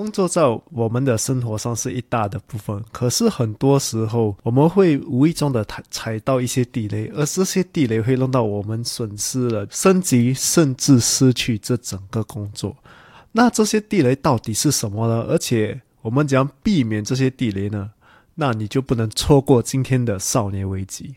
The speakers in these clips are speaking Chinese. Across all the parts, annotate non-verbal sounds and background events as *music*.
工作在我们的生活上是一大的部分，可是很多时候我们会无意中的踩踩到一些地雷，而这些地雷会弄到我们损失了升级，甚至失去这整个工作。那这些地雷到底是什么呢？而且我们怎样避免这些地雷呢？那你就不能错过今天的少年危机。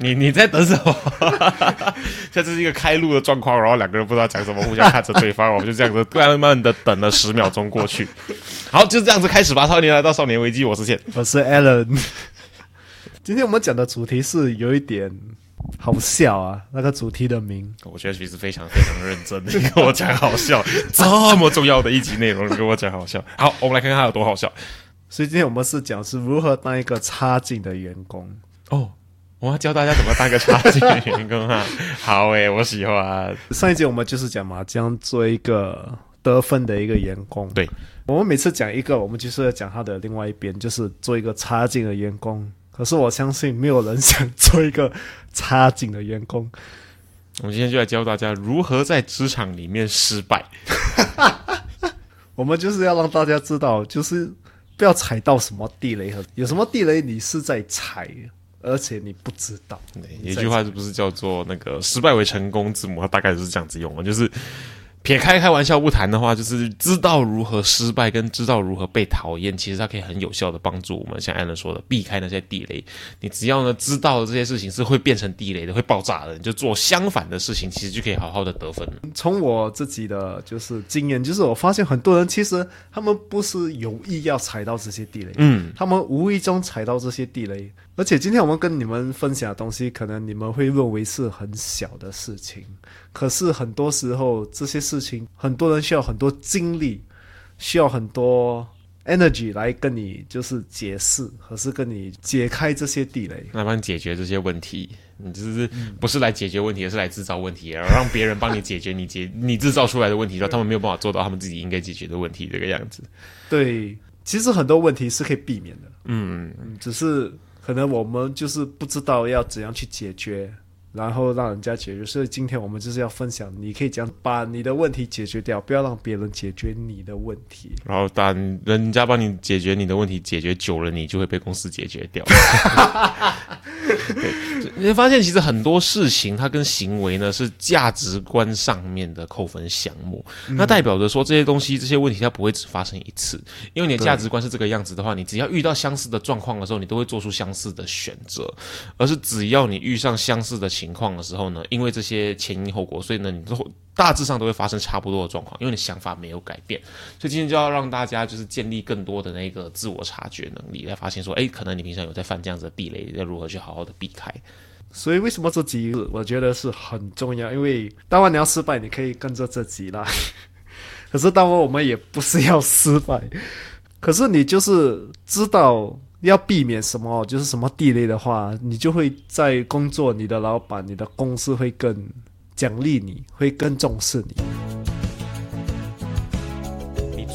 你你在等什么？*laughs* 这是一个开路的状况，然后两个人不知道讲什么，互相看着对方，我们就这样子 *laughs* 慢慢的等了十秒钟过去。*laughs* 好，就这样子开始吧。少年来到少年危机，我是线，我是 Alan。今天我们讲的主题是有一点好笑啊，那个主题的名，我觉得其实非常非常认真的跟我讲好笑，这么重要的一集内容你跟我讲好笑。好，我们来看看它有多好笑。所以今天我们是讲是如何当一个差劲的员工哦。我要教大家怎么当个差劲员工哈，好诶，我喜欢。上一集我们就是讲嘛，将做一个得分的一个员工。对，我们每次讲一个，我们就是要讲他的另外一边，就是做一个差劲的员工。可是我相信没有人想做一个差劲的员工。我们今天就来教大家如何在职场里面失败。*laughs* 我们就是要让大家知道，就是不要踩到什么地雷和有什么地雷，你是在踩。而且你不知道，有一句话是不是叫做那个“失败为成功之母”？它大概就是这样子用的，就是。撇开开玩笑不谈的话，就是知道如何失败，跟知道如何被讨厌，其实它可以很有效的帮助我们。像艾伦说的，避开那些地雷。你只要呢知道这些事情是会变成地雷的，会爆炸的，你就做相反的事情，其实就可以好好的得分。从我自己的就是经验，就是我发现很多人其实他们不是有意要踩到这些地雷，嗯，他们无意中踩到这些地雷。而且今天我们跟你们分享的东西，可能你们会认为是很小的事情。可是很多时候，这些事情很多人需要很多精力，需要很多 energy 来跟你就是解释，或是跟你解开这些地雷，来帮你解决这些问题。你就是不是来解决问题，而是来制造问题，然后让别人帮你解决你解你制造出来的问题，让他们没有办法做到他们自己应该解决的问题，这个样子。对，其实很多问题是可以避免的。嗯嗯，只是可能我们就是不知道要怎样去解决。然后让人家解决，所以今天我们就是要分享，你可以讲把你的问题解决掉，不要让别人解决你的问题。然后当人家帮你解决你的问题，解决久了，你就会被公司解决掉。*laughs* *laughs* *laughs* 你会发现，其实很多事情它跟行为呢是价值观上面的扣分项目，那代表着说这些东西、这些问题它不会只发生一次，因为你的价值观是这个样子的话，你只要遇到相似的状况的时候，你都会做出相似的选择，而是只要你遇上相似的。情况的时候呢，因为这些前因后果，所以呢，你都大致上都会发生差不多的状况，因为你想法没有改变。所以今天就要让大家就是建立更多的那个自我察觉能力，来发现说，哎，可能你平常有在犯这样子的地雷，要如何去好好的避开。所以为什么这集我觉得是很重要？因为当然你要失败，你可以跟着这集啦。*laughs* 可是当然我们也不是要失败，可是你就是知道。要避免什么，就是什么地雷的话，你就会在工作，你的老板、你的公司会更奖励你，会更重视你。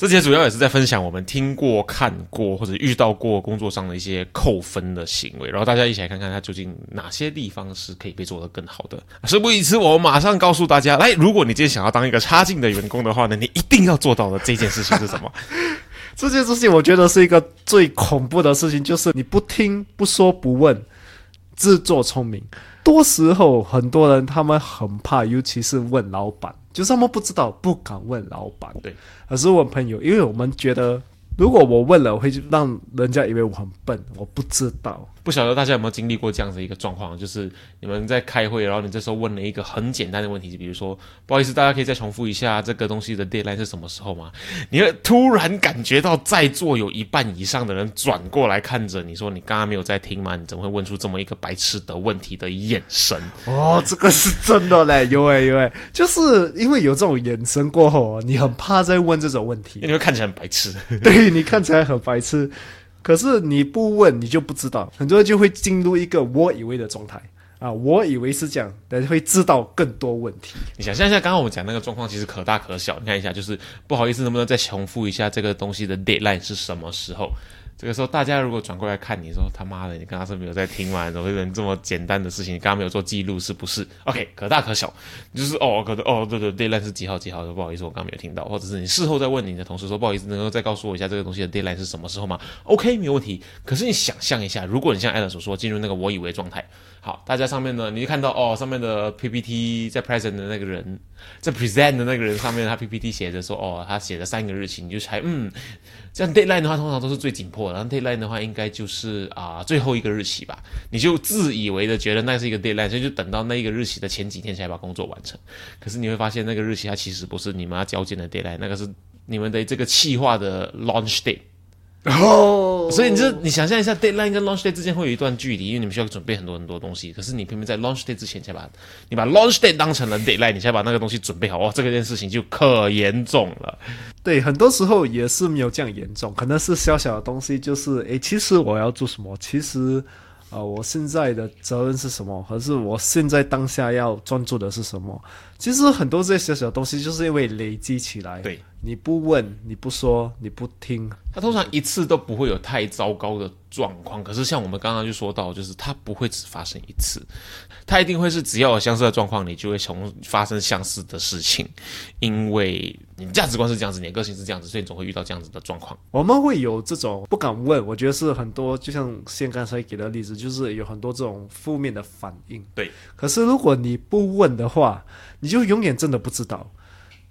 这些主要也是在分享我们听过、看过或者遇到过工作上的一些扣分的行为，然后大家一起来看看它究竟哪些地方是可以被做得更好的。事不宜迟，我马上告诉大家，来，如果你今天想要当一个差劲的员工的话呢，你一定要做到的这件事情是什么？*laughs* 这件事情我觉得是一个最恐怖的事情，就是你不听、不说、不问，自作聪明。多时候很多人他们很怕，尤其是问老板。就是他们不知道，不敢问老板，对，而是问朋友，因为我们觉得，如果我问了，会让人家以为我很笨，我不知道。不晓得大家有没有经历过这样子一个状况，就是你们在开会，然后你这时候问了一个很简单的问题，就比如说，不好意思，大家可以再重复一下这个东西的 deadline 是什么时候吗？你会突然感觉到在座有一半以上的人转过来看着你说，你刚刚没有在听吗？你怎么会问出这么一个白痴的问题的眼神？哦，这个是真的嘞，有诶有诶，就是因为有这种眼神过后，你很怕再问这种问题，你会看起来很白痴，*laughs* *laughs* 对 *laughs* 你看起来很白痴。可是你不问，你就不知道，很多人就会进入一个我以为的状态啊，我以为是这样，但是会知道更多问题。你想象一下，刚刚我们讲那个状况其实可大可小，你看一下，就是不好意思，能不能再重复一下这个东西的 deadline 是什么时候？这个时候，大家如果转过来看你说他妈的，你刚刚是没有在听吗？怎么会能这么简单的事情，你刚刚没有做记录，是不是？OK，可大可小，就是哦，可能哦，对对，deadline 是几号几号的？不好意思，我刚刚没有听到，或者是你事后再问你的同事说，不好意思，能够再告诉我一下这个东西的 deadline 是什么时候吗？OK，没有问题。可是你想象一下，如果你像艾伦所说，进入那个我以为状态，好，大家上面呢，你就看到哦，上面的 PPT 在 present 的那个人，在 present 的那个人上面，他 PPT 写着说，哦，他写了三个日期，你就猜，嗯。这样 deadline 的话，通常都是最紧迫然后 deadline 的话，应该就是啊最后一个日期吧。你就自以为的觉得那是一个 deadline，所以就等到那一个日期的前几天才把工作完成。可是你会发现，那个日期它其实不是你们要交件的 deadline，那个是你们的这个企划的 launch date。哦，所以你就你想象一下，deadline 跟 launch day 之间会有一段距离，因为你们需要准备很多很多东西。可是你偏偏在 launch day 之前才把，你把 launch day 当成了 deadline，你才把那个东西准备好，哇，这个件事情就可严重了。对，很多时候也是没有这样严重，可能是小小的东西，就是诶，其实我要做什么，其实。啊，我现在的责任是什么？还是我现在当下要专注的是什么？其实很多这些小小东西，就是因为累积起来。对，你不问，你不说，你不听，他通常一次都不会有太糟糕的状况。可是像我们刚刚就说到，就是它不会只发生一次。它一定会是只要有相似的状况，你就会从发生相似的事情，因为你价值观是这样子，你的个性是这样子，所以你总会遇到这样子的状况。我们会有这种不敢问，我觉得是很多，就像现刚才给的例子，就是有很多这种负面的反应。对，可是如果你不问的话，你就永远真的不知道。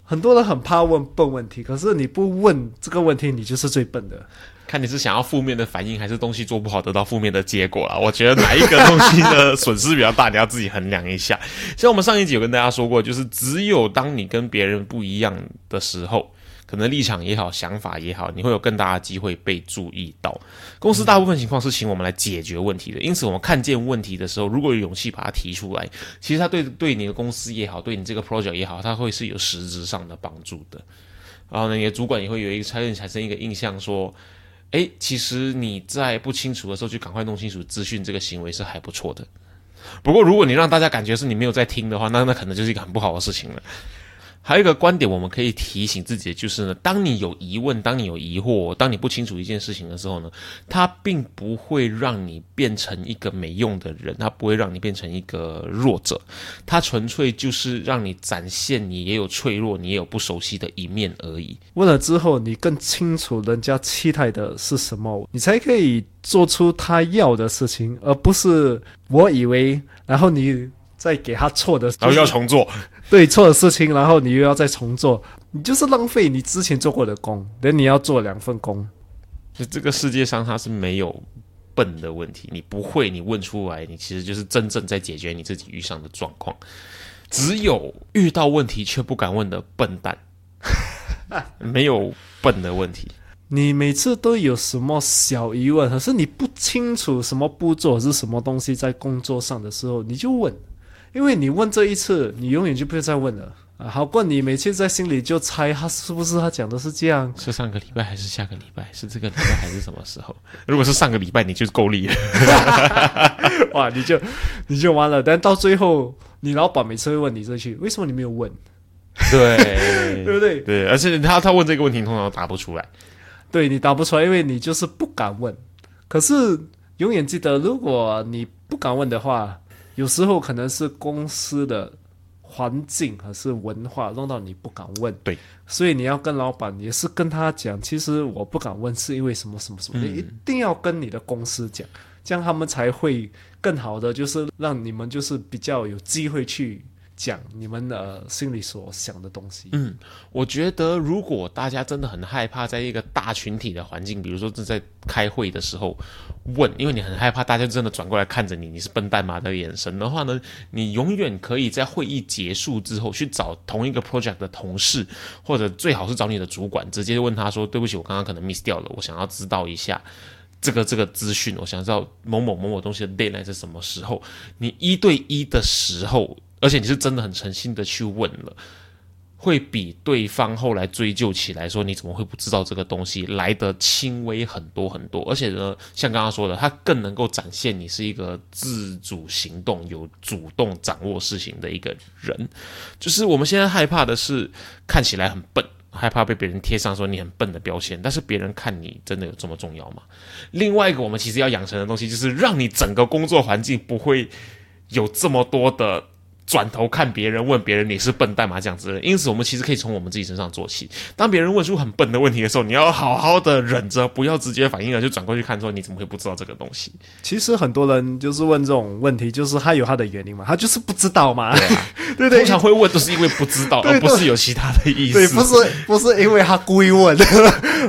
很多人很怕问笨问题，可是你不问这个问题，你就是最笨的。看你是想要负面的反应，还是东西做不好得到负面的结果了。我觉得哪一个东西的损失比较大，你要自己衡量一下。像我们上一集有跟大家说过，就是只有当你跟别人不一样的时候。可能立场也好，想法也好，你会有更大的机会被注意到。公司大部分情况是请我们来解决问题的，因此我们看见问题的时候，如果有勇气把它提出来，其实它对对你的公司也好，对你这个 project 也好，它会是有实质上的帮助的。然后呢，你的主管也会有一个产生产生一个印象，说，哎，其实你在不清楚的时候就赶快弄清楚资讯，这个行为是还不错的。不过，如果你让大家感觉是你没有在听的话，那那可能就是一个很不好的事情了。还有一个观点，我们可以提醒自己的就是呢，当你有疑问，当你有疑惑，当你不清楚一件事情的时候呢，它并不会让你变成一个没用的人，它不会让你变成一个弱者，它纯粹就是让你展现你也有脆弱，你也有不熟悉的一面而已。问了之后，你更清楚人家期待的是什么，你才可以做出他要的事情，而不是我以为，然后你。再给他错的，然后要重做，对错的事情，然后你又要再重做，你就是浪费你之前做过的工，等你要做两份工。就这个世界上，它是没有笨的问题，你不会，你问出来，你其实就是真正在解决你自己遇上的状况。只有遇到问题却不敢问的笨蛋，*laughs* 没有笨的问题。你每次都有什么小疑问，可是你不清楚什么步骤是什么东西，在工作上的时候，你就问。因为你问这一次，你永远就不会再问了啊！好过你每次在心里就猜他是不是他讲的是这样，是上个礼拜还是下个礼拜，是这个礼拜还是什么时候？*laughs* 如果是上个礼拜，你就够力了，*laughs* 哇！你就你就完了。但到最后，你老板每次会问你这句，为什么你没有问？对，*laughs* 对不对？对，而且他他问这个问题，通常答不出来。对你答不出来，因为你就是不敢问。可是永远记得，如果你不敢问的话，有时候可能是公司的环境还是文化弄到你不敢问。对，所以你要跟老板也是跟他讲，其实我不敢问是因为什么什么什么，你一定要跟你的公司讲，这样他们才会更好的，就是让你们就是比较有机会去。讲你们的心里所想的东西。嗯，我觉得如果大家真的很害怕，在一个大群体的环境，比如说正在开会的时候问，因为你很害怕大家真的转过来看着你，你是笨蛋吗的眼神的话呢，你永远可以在会议结束之后去找同一个 project 的同事，或者最好是找你的主管，直接问他说：“对不起，我刚刚可能 miss 掉了，我想要知道一下这个这个资讯，我想知道某某某某东西的 deadline 是什么时候。”你一对一的时候。而且你是真的很诚心的去问了，会比对方后来追究起来说你怎么会不知道这个东西来的轻微很多很多。而且呢，像刚刚说的，他更能够展现你是一个自主行动、有主动掌握事情的一个人。就是我们现在害怕的是看起来很笨，害怕被别人贴上说你很笨的标签。但是别人看你真的有这么重要吗？另外一个，我们其实要养成的东西，就是让你整个工作环境不会有这么多的。转头看别人，问别人你是笨蛋吗？这样子，因此我们其实可以从我们自己身上做起。当别人问出很笨的问题的时候，你要好好的忍着，不要直接反应了，就转过去看说你怎么会不知道这个东西？其实很多人就是问这种问题，就是他有他的原因嘛，他就是不知道嘛。对啊，*laughs* 对对，通常会问都是因为不知道，而不是有其他的意思。对，不是不是因为他故意问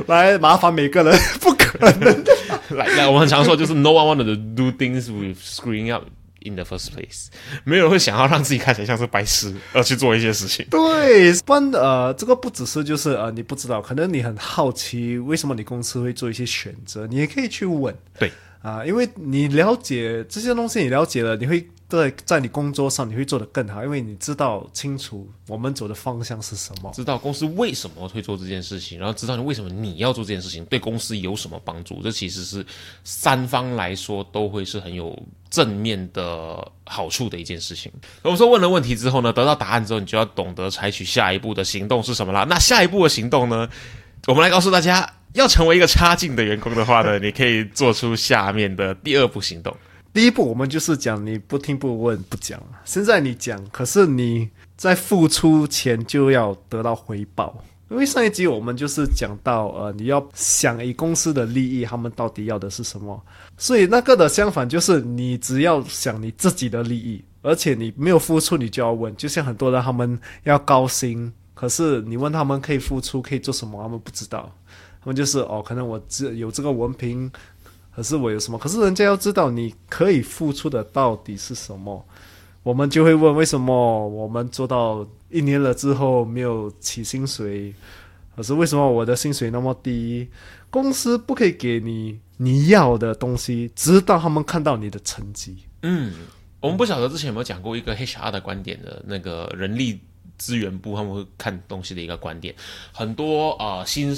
来麻烦每个人，不可能。*laughs* 来来，我们常说就是 no one wanted to do things with screwing up。In the first place，没有人会想要让自己看起来像是白痴 *laughs* 而去做一些事情。对，不然呃，这个不只是就是呃，你不知道，可能你很好奇为什么你公司会做一些选择，你也可以去问。对啊，因为你了解这些东西，你了解了，你会。对，在你工作上你会做得更好，因为你知道清楚我们走的方向是什么，知道公司为什么会做这件事情，然后知道你为什么你要做这件事情，对公司有什么帮助。这其实是三方来说都会是很有正面的好处的一件事情。我们说问了问题之后呢，得到答案之后，你就要懂得采取下一步的行动是什么啦。那下一步的行动呢，我们来告诉大家，要成为一个差劲的员工的话呢，你可以做出下面的第二步行动。第一步，我们就是讲你不听不问不讲。现在你讲，可是你在付出前就要得到回报。因为上一集我们就是讲到，呃，你要想以公司的利益，他们到底要的是什么。所以那个的相反就是，你只要想你自己的利益，而且你没有付出，你就要问。就像很多人他们要高薪，可是你问他们可以付出可以做什么，他们不知道。他们就是哦，可能我只有这个文凭。可是我有什么？可是人家要知道你可以付出的到底是什么，我们就会问：为什么我们做到一年了之后没有起薪水？可是为什么我的薪水那么低？公司不可以给你你要的东西，直到他们看到你的成绩。嗯，我们不晓得之前有没有讲过一个 HR 的观点的那个人力资源部他们会看东西的一个观点，很多啊新。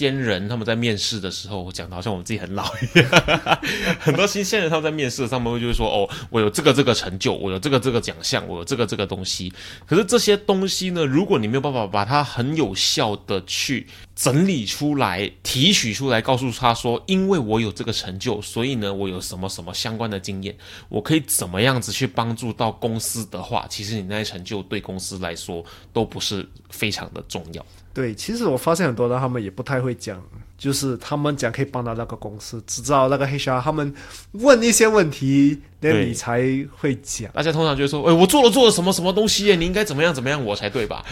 鲜人他们在面试的时候我讲的好像我们自己很老一样，很多新鲜人他们在面试，他们会就是说哦，我有这个这个成就，我有这个这个奖项，我有这个这个东西。可是这些东西呢，如果你没有办法把它很有效的去整理出来、提取出来，告诉他说，因为我有这个成就，所以呢，我有什么什么相关的经验，我可以怎么样子去帮助到公司的话，其实你那些成就对公司来说都不是非常的重要。对，其实我发现很多人他们也不太会讲，就是他们讲可以帮到那个公司，只知道那个 HR 他们问一些问题，那你才会讲。大家通常就说：“哎，我做了做了什么什么东西耶？你应该怎么样怎么样，我才对吧？”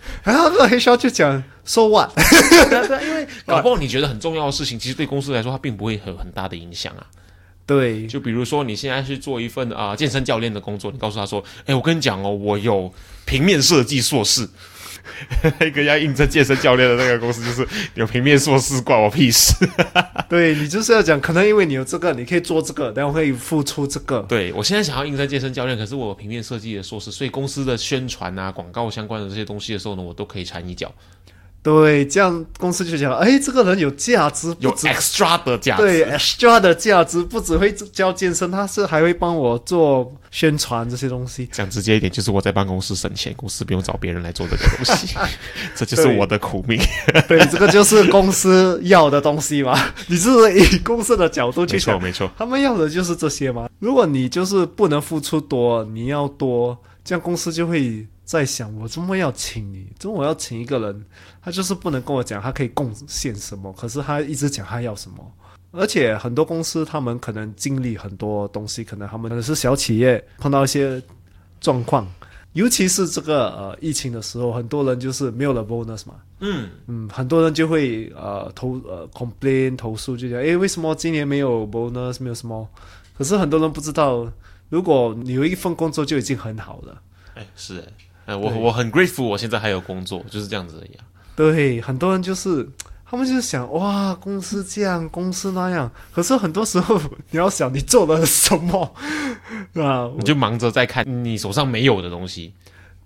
*laughs* 然后那个 HR 就讲：“So what？*laughs* 因为搞不好你觉得很重要的事情，其实对公司来说它并不会有很大的影响啊。对，就比如说你现在去做一份啊健身教练的工作，你告诉他说：“哎，我跟你讲哦，我有平面设计硕士。” *laughs* 那个要应征健身教练的那个公司，就是有平面硕士，关我屁事。*laughs* 对你就是要讲，可能因为你有这个，你可以做这个，但我可以付出这个。对我现在想要应征健身教练，可是我平面设计的硕士，所以公司的宣传啊、广告相关的这些东西的时候呢，我都可以掺一脚。对，这样公司就讲，哎，这个人有价值，有 extra 的价值，对 extra 的价值，不只会教健身，他是还会帮我做宣传这些东西。讲直接一点，就是我在办公室省钱，公司不用找别人来做这个东西，*laughs* 这就是我的苦命。对，这个就是公司要的东西嘛。*laughs* 你是以公司的角度去想，没错，他们要的就是这些嘛。如果你就是不能付出多，你要多，这样公司就会。在想我周末要请你，周末要请一个人，他就是不能跟我讲他可以贡献什么，可是他一直讲他要什么。而且很多公司他们可能经历很多东西，可能他们可能是小企业碰到一些状况，尤其是这个呃疫情的时候，很多人就是没有了 bonus 嘛，嗯嗯，很多人就会呃投呃 complain 投诉，就讲诶为什么今年没有 bonus 没有什么？可是很多人不知道，如果你有一份工作就已经很好了，哎是。哎，我我很 grateful，我现在还有工作，就是这样子一样。对，很多人就是他们就是想哇，公司这样，公司那样。可是很多时候你要想，你做了什么啊？你就忙着在看你手上没有的东西。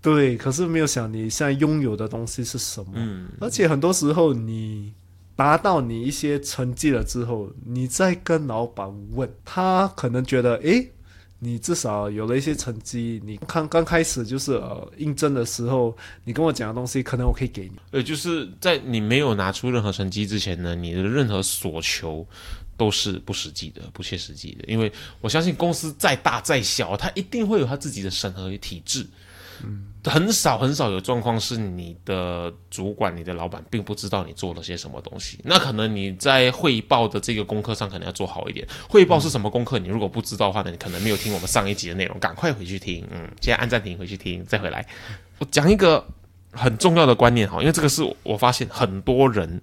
对，可是没有想你现在拥有的东西是什么。嗯。而且很多时候你达到你一些成绩了之后，你再跟老板问他，可能觉得诶。你至少有了一些成绩，你看刚开始就是呃应征的时候，你跟我讲的东西，可能我可以给你。呃，就是在你没有拿出任何成绩之前呢，你的任何所求都是不实际的、不切实际的。因为我相信公司再大再小，它一定会有它自己的审核与体制。很少很少有状况是你的主管、你的老板并不知道你做了些什么东西。那可能你在汇报的这个功课上可能要做好一点。汇报是什么功课？你如果不知道的话呢，你可能没有听我们上一集的内容，赶快回去听。嗯，现在按暂停，回去听，再回来。我讲一个很重要的观念哈，因为这个是我发现很多人。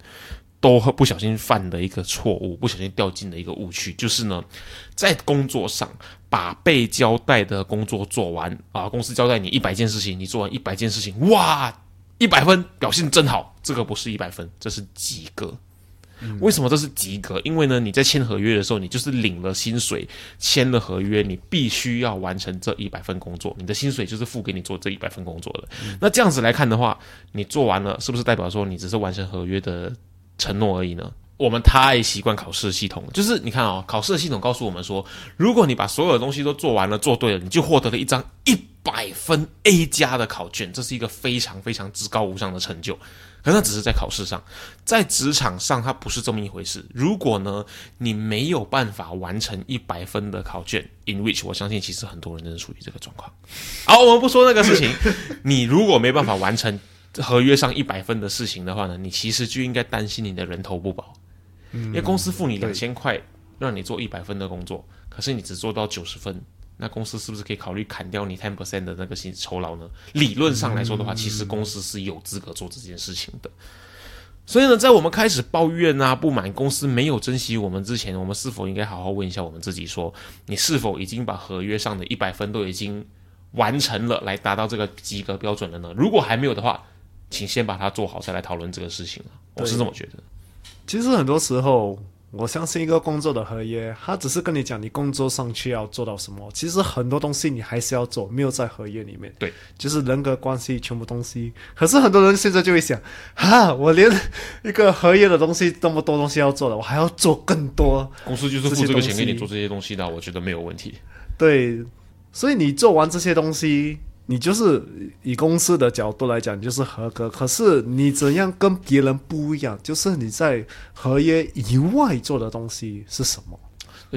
都不小心犯的一个错误，不小心掉进的一个误区，就是呢，在工作上把被交代的工作做完啊，公司交代你一百件事情，你做完一百件事情，哇，一百分，表现真好。这个不是一百分，这是及格。为什么这是及格？因为呢，你在签合约的时候，你就是领了薪水，签了合约，你必须要完成这一百份工作，你的薪水就是付给你做这一百份工作的。那这样子来看的话，你做完了，是不是代表说你只是完成合约的？承诺而已呢。我们太习惯考试系统，就是你看哦，考试的系统告诉我们说，如果你把所有的东西都做完了、做对了，你就获得了一张一百分 A 加的考卷，这是一个非常非常至高无上的成就。可那只是在考试上，在职场上它不是这么一回事。如果呢，你没有办法完成一百分的考卷，in which 我相信其实很多人都是处于这个状况。好，我们不说那个事情，你如果没办法完成。合约上一百分的事情的话呢，你其实就应该担心你的人头不保，因为公司付你两千块让你做一百分的工作，可是你只做到九十分，那公司是不是可以考虑砍掉你 ten percent 的那个薪酬劳呢？理论上来说的话，其实公司是有资格做这件事情的。所以呢，在我们开始抱怨啊、不满公司没有珍惜我们之前，我们是否应该好好问一下我们自己：说你是否已经把合约上的一百分都已经完成了，来达到这个及格标准了呢？如果还没有的话，请先把它做好，再来讨论这个事情我是这么觉得。其实很多时候，我相信一个工作的合约，他只是跟你讲你工作上去要做到什么。其实很多东西你还是要做，没有在合约里面。对，就是人格关系，全部东西。可是很多人现在就会想：哈，我连一个合约的东西这么多东西要做的，我还要做更多。公司就是付这个钱给你做这些东西的，我觉得没有问题。对，所以你做完这些东西。你就是以公司的角度来讲，就是合格。可是你怎样跟别人不一样？就是你在合约以外做的东西是什么？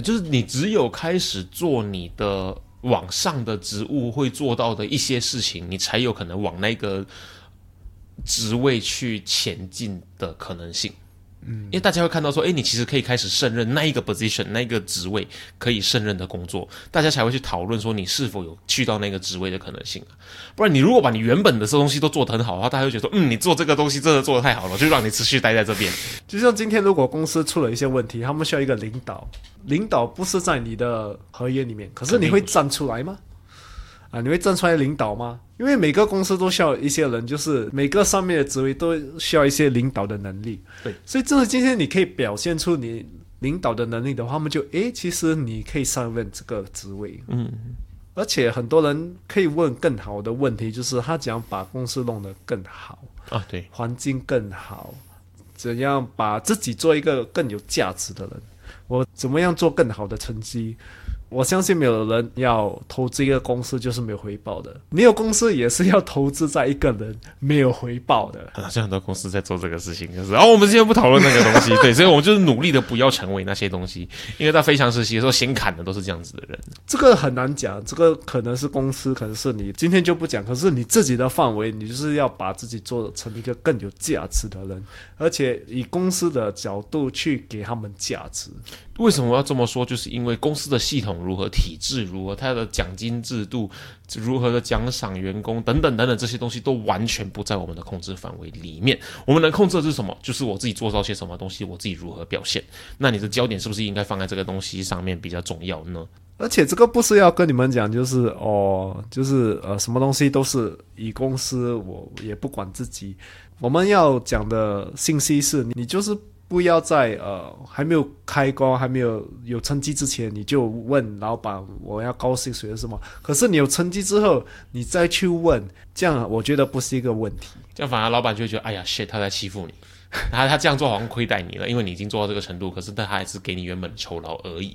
就是你只有开始做你的往上的职务会做到的一些事情，你才有可能往那个职位去前进的可能性。嗯，因为大家会看到说，哎，你其实可以开始胜任那一个 position，那一个职位可以胜任的工作，大家才会去讨论说你是否有去到那个职位的可能性啊。不然你如果把你原本的这东西都做得很好的话，大家会觉得说，嗯，你做这个东西真的做得太好了，就让你持续待在这边。就像今天如果公司出了一些问题，他们需要一个领导，领导不是在你的合约里面，可是你会站出来吗？啊，你会站出来领导吗？因为每个公司都需要一些人，就是每个上面的职位都需要一些领导的能力。对，所以真的今天你可以表现出你领导的能力的话，他们就诶，其实你可以上任这个职位。嗯，而且很多人可以问更好的问题，就是他怎样把公司弄得更好啊？对，环境更好，怎样把自己做一个更有价值的人？我怎么样做更好的成绩？我相信没有人要投资一个公司就是没有回报的。没有公司也是要投资在一个人没有回报的。好像很多公司在做这个事情，就是哦，我们今天不讨论那个东西，对，所以我们就是努力的不要成为那些东西。因为在非常时期的时候，先砍的都是这样子的人。这个很难讲，这个可能是公司，可能是你今天就不讲。可是你自己的范围，你就是要把自己做成一个更有价值的人，而且以公司的角度去给他们价值。为什么要这么说？就是因为公司的系统如何、体制如何、他的奖金制度如何的奖赏员工等等等等这些东西都完全不在我们的控制范围里面。我们能控制的是什么？就是我自己做到些什么东西，我自己如何表现。那你的焦点是不是应该放在这个东西上面比较重要呢？而且这个不是要跟你们讲，就是哦，就是呃，什么东西都是以公司，我也不管自己。我们要讲的信息是你就是。不要在呃还没有开工、还没有有成绩之前，你就问老板我要高薪水什么？可是你有成绩之后，你再去问，这样我觉得不是一个问题。这样反而老板就会觉得，哎呀，shit，他在欺负你，然后他这样做好像亏待你了，因为你已经做到这个程度，可是他还是给你原本酬劳而已。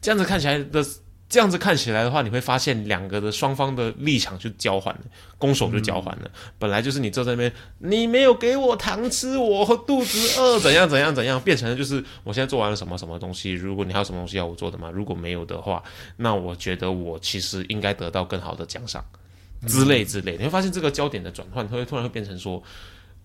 这样子看起来的。这样子看起来的话，你会发现两个的双方的立场就交换了，攻守就交换了。本来就是你坐在那边，你没有给我糖吃，我肚子饿，怎样怎样怎样，变成了就是我现在做完了什么什么东西。如果你还有什么东西要我做的吗？如果没有的话，那我觉得我其实应该得到更好的奖赏之类之类。你会发现这个焦点的转换，会突然会变成说。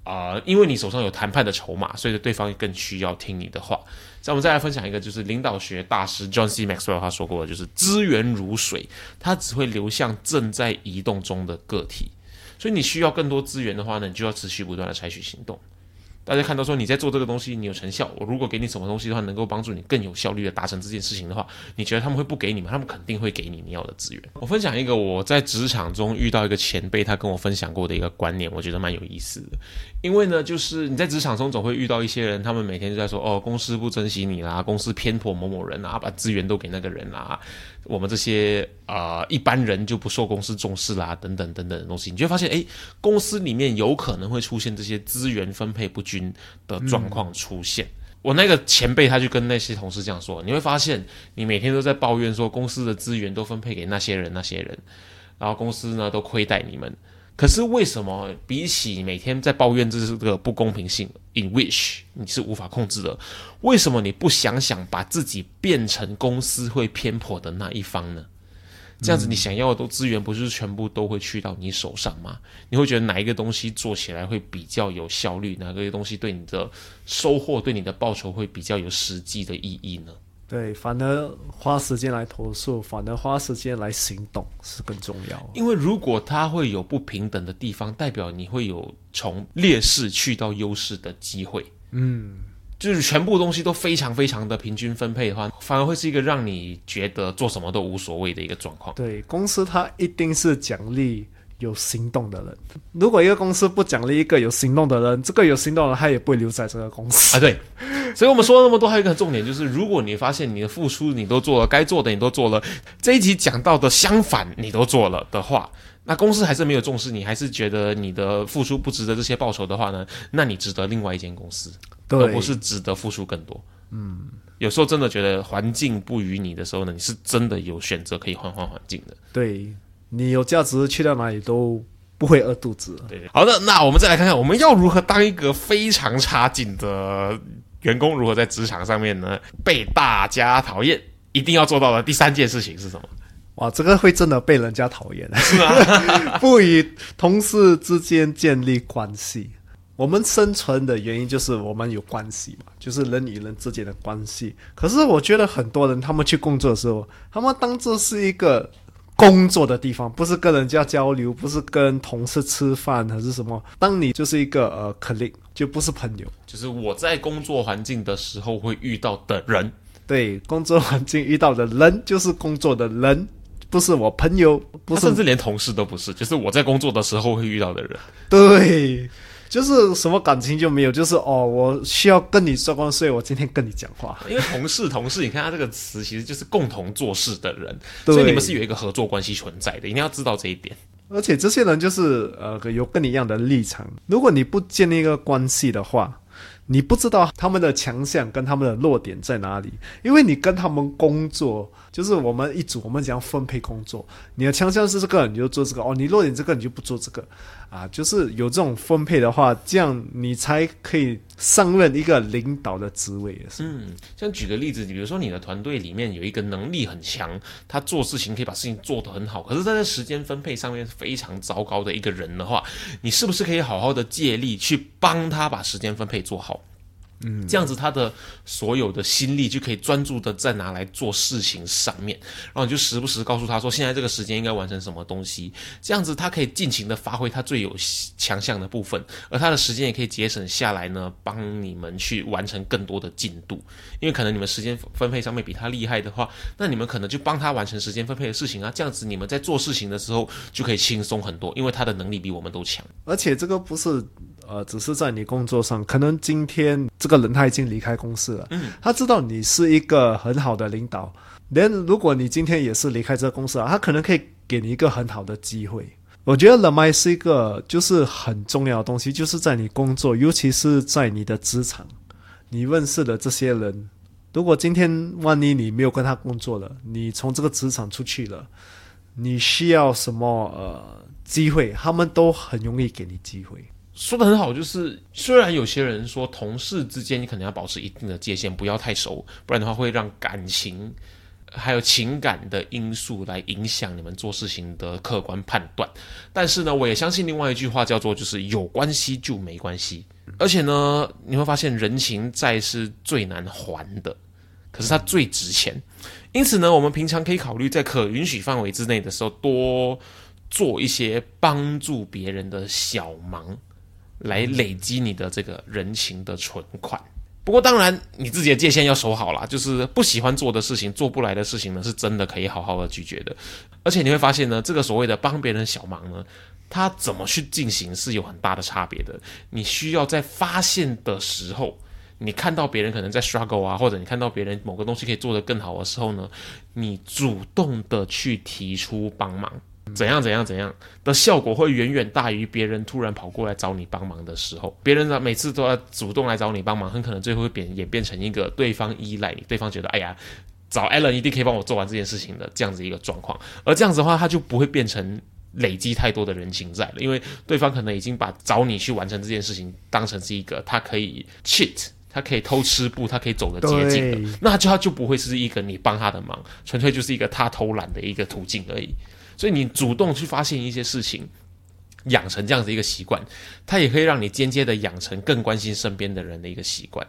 啊，因为你手上有谈判的筹码，所以对方更需要听你的话。那我们再来分享一个，就是领导学大师 John C. Maxwell 他说过的，就是资源如水，它只会流向正在移动中的个体。所以你需要更多资源的话呢，你就要持续不断的采取行动。大家看到说你在做这个东西，你有成效。我如果给你什么东西的话，能够帮助你更有效率的达成这件事情的话，你觉得他们会不给你吗？他们肯定会给你你要的资源。我分享一个我在职场中遇到一个前辈，他跟我分享过的一个观念，我觉得蛮有意思的。因为呢，就是你在职场中总会遇到一些人，他们每天就在说哦，公司不珍惜你啦，公司偏颇某某人啊，把资源都给那个人啦，我们这些啊一般人就不受公司重视啦，等等等等的东西，你就会发现哎，公司里面有可能会出现这些资源分配不均的状况出现。我那个前辈他就跟那些同事这样说，你会发现你每天都在抱怨说公司的资源都分配给那些人那些人，然后公司呢都亏待你们。可是为什么比起每天在抱怨这是个不公平性，in which 你是无法控制的，为什么你不想想把自己变成公司会偏颇的那一方呢？这样子你想要的资源不是全部都会去到你手上吗？你会觉得哪一个东西做起来会比较有效率？哪个东西对你的收获、对你的报酬会比较有实际的意义呢？对，反而花时间来投诉，反而花时间来行动是更重要。因为如果他会有不平等的地方，代表你会有从劣势去到优势的机会。嗯，就是全部东西都非常非常的平均分配的话，反而会是一个让你觉得做什么都无所谓的一个状况。对，公司它一定是奖励。有行动的人，如果一个公司不奖励一个有行动的人，这个有行动的人他也不会留在这个公司啊。对，所以我们说了那么多，还有一个重点就是，如果你发现你的付出你都做了，该做的你都做了，这一集讲到的相反你都做了的话，那公司还是没有重视你，还是觉得你的付出不值得这些报酬的话呢？那你值得另外一间公司，而不是值得付出更多。嗯，有时候真的觉得环境不与你的时候呢，你是真的有选择可以换换环境的。对。你有价值，去到哪里都不会饿肚子。对，好的，那我们再来看看，我们要如何当一个非常差劲的员工，如何在职场上面呢被大家讨厌？一定要做到的第三件事情是什么？哇，这个会真的被人家讨厌？*laughs* 不与同事之间建立关系。我们生存的原因就是我们有关系嘛，就是人与人之间的关系。可是我觉得很多人他们去工作的时候，他们当做是一个。工作的地方不是跟人家交流，不是跟同事吃饭还是什么。当你就是一个呃 colleague，就不是朋友，就是我在工作环境的时候会遇到的人。对，工作环境遇到的人就是工作的人，不是我朋友，不是甚至连同事都不是，就是我在工作的时候会遇到的人。对，就是什么感情就没有，就是哦，我需要跟你说光所以我今天跟你讲话。因为同事，同事，你看他这个词其实就是共同做事的人，所以你们是有一个合作关系存在的，一定要知道这一点。而且这些人就是呃有跟你一样的立场，如果你不建立一个关系的话。你不知道他们的强项跟他们的弱点在哪里，因为你跟他们工作，就是我们一组，我们讲分配工作。你的强项是这个，你就做这个哦；你弱点这个，你就不做这个。啊，就是有这种分配的话，这样你才可以上任一个领导的职位。嗯，像举个例子，你比如说你的团队里面有一个能力很强，他做事情可以把事情做得很好，可是他在时间分配上面非常糟糕的一个人的话，你是不是可以好好的借力去帮他把时间分配做好？嗯，这样子他的所有的心力就可以专注的在拿来做事情上面，然后你就时不时告诉他说，现在这个时间应该完成什么东西，这样子他可以尽情的发挥他最有强项的部分，而他的时间也可以节省下来呢，帮你们去完成更多的进度。因为可能你们时间分配上面比他厉害的话，那你们可能就帮他完成时间分配的事情啊，这样子你们在做事情的时候就可以轻松很多，因为他的能力比我们都强。而且这个不是。呃，只是在你工作上，可能今天这个人他已经离开公司了，嗯，他知道你是一个很好的领导，连如果你今天也是离开这个公司啊，他可能可以给你一个很好的机会。我觉得人脉是一个就是很重要的东西，就是在你工作，尤其是在你的职场，你认识的这些人，如果今天万一你没有跟他工作了，你从这个职场出去了，你需要什么呃机会，他们都很容易给你机会。说的很好，就是虽然有些人说同事之间你可能要保持一定的界限，不要太熟，不然的话会让感情还有情感的因素来影响你们做事情的客观判断。但是呢，我也相信另外一句话叫做就是有关系就没关系。而且呢，你会发现人情债是最难还的，可是它最值钱。因此呢，我们平常可以考虑在可允许范围之内的时候，多做一些帮助别人的小忙。来累积你的这个人情的存款。不过，当然你自己的界限要守好了，就是不喜欢做的事情、做不来的事情呢，是真的可以好好的拒绝的。而且你会发现呢，这个所谓的帮别人小忙呢，它怎么去进行是有很大的差别的。你需要在发现的时候，你看到别人可能在 struggle 啊，或者你看到别人某个东西可以做得更好的时候呢，你主动的去提出帮忙。怎样怎样怎样的效果会远远大于别人突然跑过来找你帮忙的时候。别人呢每次都要主动来找你帮忙，很可能最后会变演变成一个对方依赖你，对方觉得哎呀找艾伦一定可以帮我做完这件事情的这样子一个状况。而这样子的话，他就不会变成累积太多的人情债了，因为对方可能已经把找你去完成这件事情当成是一个他可以 cheat，他可以偷吃步，他可以走的捷径的，那就他就不会是一个你帮他的忙，纯粹就是一个他偷懒的一个途径而已。所以你主动去发现一些事情，养成这样子一个习惯，它也可以让你间接的养成更关心身边的人的一个习惯，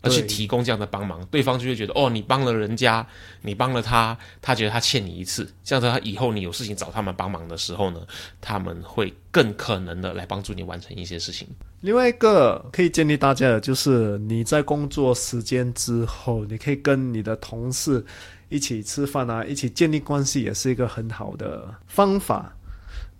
而去提供这样的帮忙，对方就会觉得哦，你帮了人家，你帮了他，他觉得他欠你一次，这样子他以后你有事情找他们帮忙的时候呢，他们会更可能的来帮助你完成一些事情。另外一个可以建议大家的就是你在工作时间之后，你可以跟你的同事。一起吃饭啊，一起建立关系也是一个很好的方法。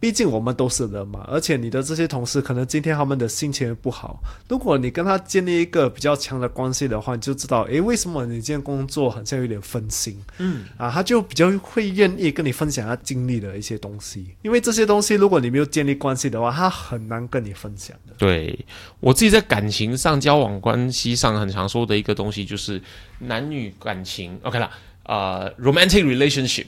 毕竟我们都是人嘛，而且你的这些同事可能今天他们的心情不好。如果你跟他建立一个比较强的关系的话，你就知道，诶，为什么你今天工作好像有点分心？嗯，啊，他就比较会愿意跟你分享他经历的一些东西。因为这些东西，如果你没有建立关系的话，他很难跟你分享的。对我自己在感情上、交往关系上很常说的一个东西，就是男女感情。OK 了。呃，romantic relationship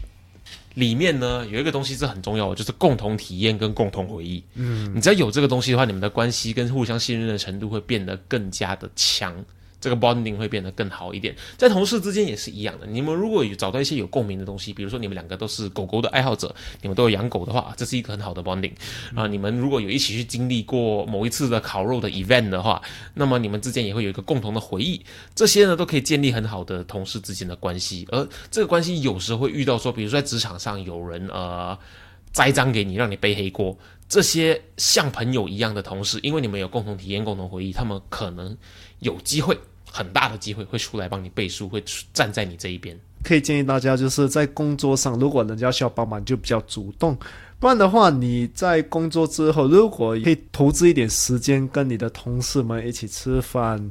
里面呢有一个东西是很重要的，就是共同体验跟共同回忆。嗯，你只要有这个东西的话，你们的关系跟互相信任的程度会变得更加的强。这个 bonding 会变得更好一点，在同事之间也是一样的。你们如果有找到一些有共鸣的东西，比如说你们两个都是狗狗的爱好者，你们都有养狗的话，这是一个很好的 bonding 啊。你们如果有一起去经历过某一次的烤肉的 event 的话，那么你们之间也会有一个共同的回忆，这些呢都可以建立很好的同事之间的关系。而这个关系有时会遇到说，比如说在职场上有人呃栽赃给你，让你背黑锅，这些像朋友一样的同事，因为你们有共同体验、共同回忆，他们可能有机会。很大的机会会出来帮你背书，会站在你这一边。可以建议大家，就是在工作上，如果人家需要帮忙，就比较主动，不然的话，你在工作之后，如果可以投资一点时间跟你的同事们一起吃饭。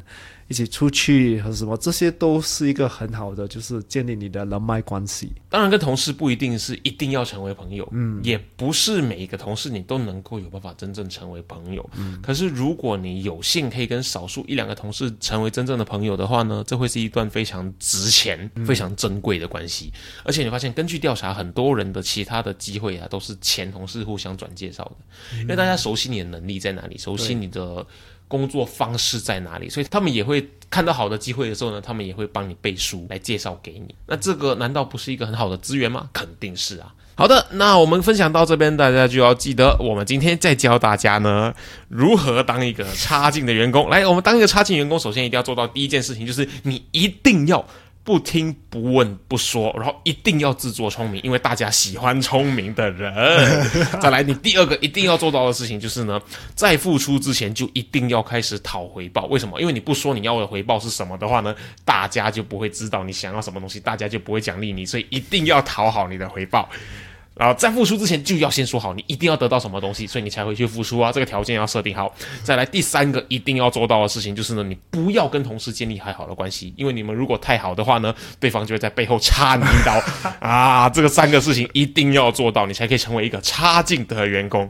一起出去和什么，这些都是一个很好的，就是建立你的人脉关系。当然，跟同事不一定是一定要成为朋友，嗯，也不是每一个同事你都能够有办法真正成为朋友。嗯，可是如果你有幸可以跟少数一两个同事成为真正的朋友的话呢，这会是一段非常值钱、非常珍贵的关系。而且你发现，根据调查，很多人的其他的机会啊，都是前同事互相转介绍的，因为大家熟悉你的能力在哪里，熟悉你的。工作方式在哪里？所以他们也会看到好的机会的时候呢，他们也会帮你背书来介绍给你。那这个难道不是一个很好的资源吗？肯定是啊。好的，那我们分享到这边，大家就要记得，我们今天再教大家呢 *laughs* 如何当一个差劲的员工。来，我们当一个差劲员工，首先一定要做到第一件事情，就是你一定要。不听不问不说，然后一定要自作聪明，因为大家喜欢聪明的人。*laughs* 再来，你第二个一定要做到的事情就是呢，在付出之前就一定要开始讨回报。为什么？因为你不说你要的回报是什么的话呢，大家就不会知道你想要什么东西，大家就不会奖励你，所以一定要讨好你的回报。然后在付出之前就要先说好，你一定要得到什么东西，所以你才会去付出啊。这个条件要设定好。再来第三个一定要做到的事情就是呢，你不要跟同事建立太好的关系，因为你们如果太好的话呢，对方就会在背后插你一刀啊。这个三个事情一定要做到，你才可以成为一个差劲的员工。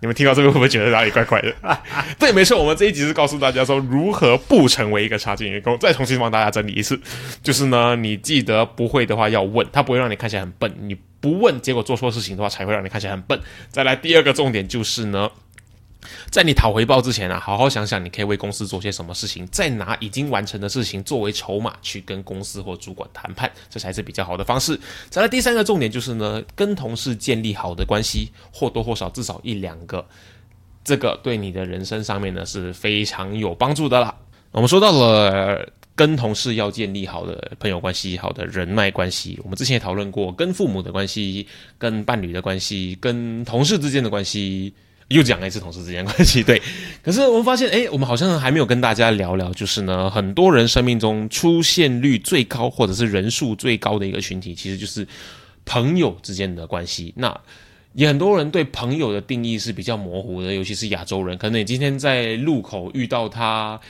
你们听到这个会不会觉得哪里怪怪的？*laughs* 对，没错，我们这一集是告诉大家说如何不成为一个差劲员工。再重新帮大家整理一次，就是呢，你记得不会的话要问，他不会让你看起来很笨。你不问，结果做错事情的话，才会让你看起来很笨。再来第二个重点就是呢。在你讨回报之前啊，好好想想你可以为公司做些什么事情，再拿已经完成的事情作为筹码去跟公司或主管谈判，这才是比较好的方式。再来第三个重点就是呢，跟同事建立好的关系，或多或少至少一两个，这个对你的人生上面呢是非常有帮助的啦。我们说到了跟同事要建立好的朋友关系、好的人脉关系，我们之前也讨论过跟父母的关系、跟伴侣的关系、跟同事之间的关系。又讲了一次同事之间关系，对。*laughs* 可是我们发现，哎，我们好像还没有跟大家聊聊，就是呢，很多人生命中出现率最高或者是人数最高的一个群体，其实就是朋友之间的关系。那也很多人对朋友的定义是比较模糊的，尤其是亚洲人。可能你今天在路口遇到他，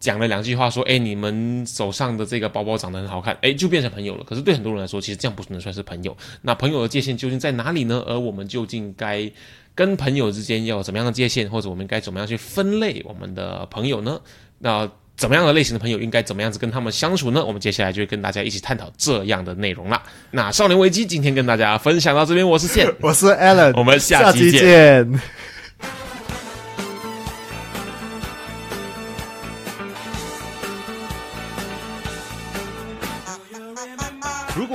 讲了两句话，说，哎，你们手上的这个包包长得很好看，哎，就变成朋友了。可是对很多人来说，其实这样不能算是朋友。那朋友的界限究竟在哪里呢？而我们究竟该？跟朋友之间要怎么样的界限，或者我们该怎么样去分类我们的朋友呢？那怎么样的类型的朋友应该怎么样子跟他们相处呢？我们接下来就会跟大家一起探讨这样的内容啦。那少年危机今天跟大家分享到这边，我是线，*laughs* 我是 Alan，我们下期见。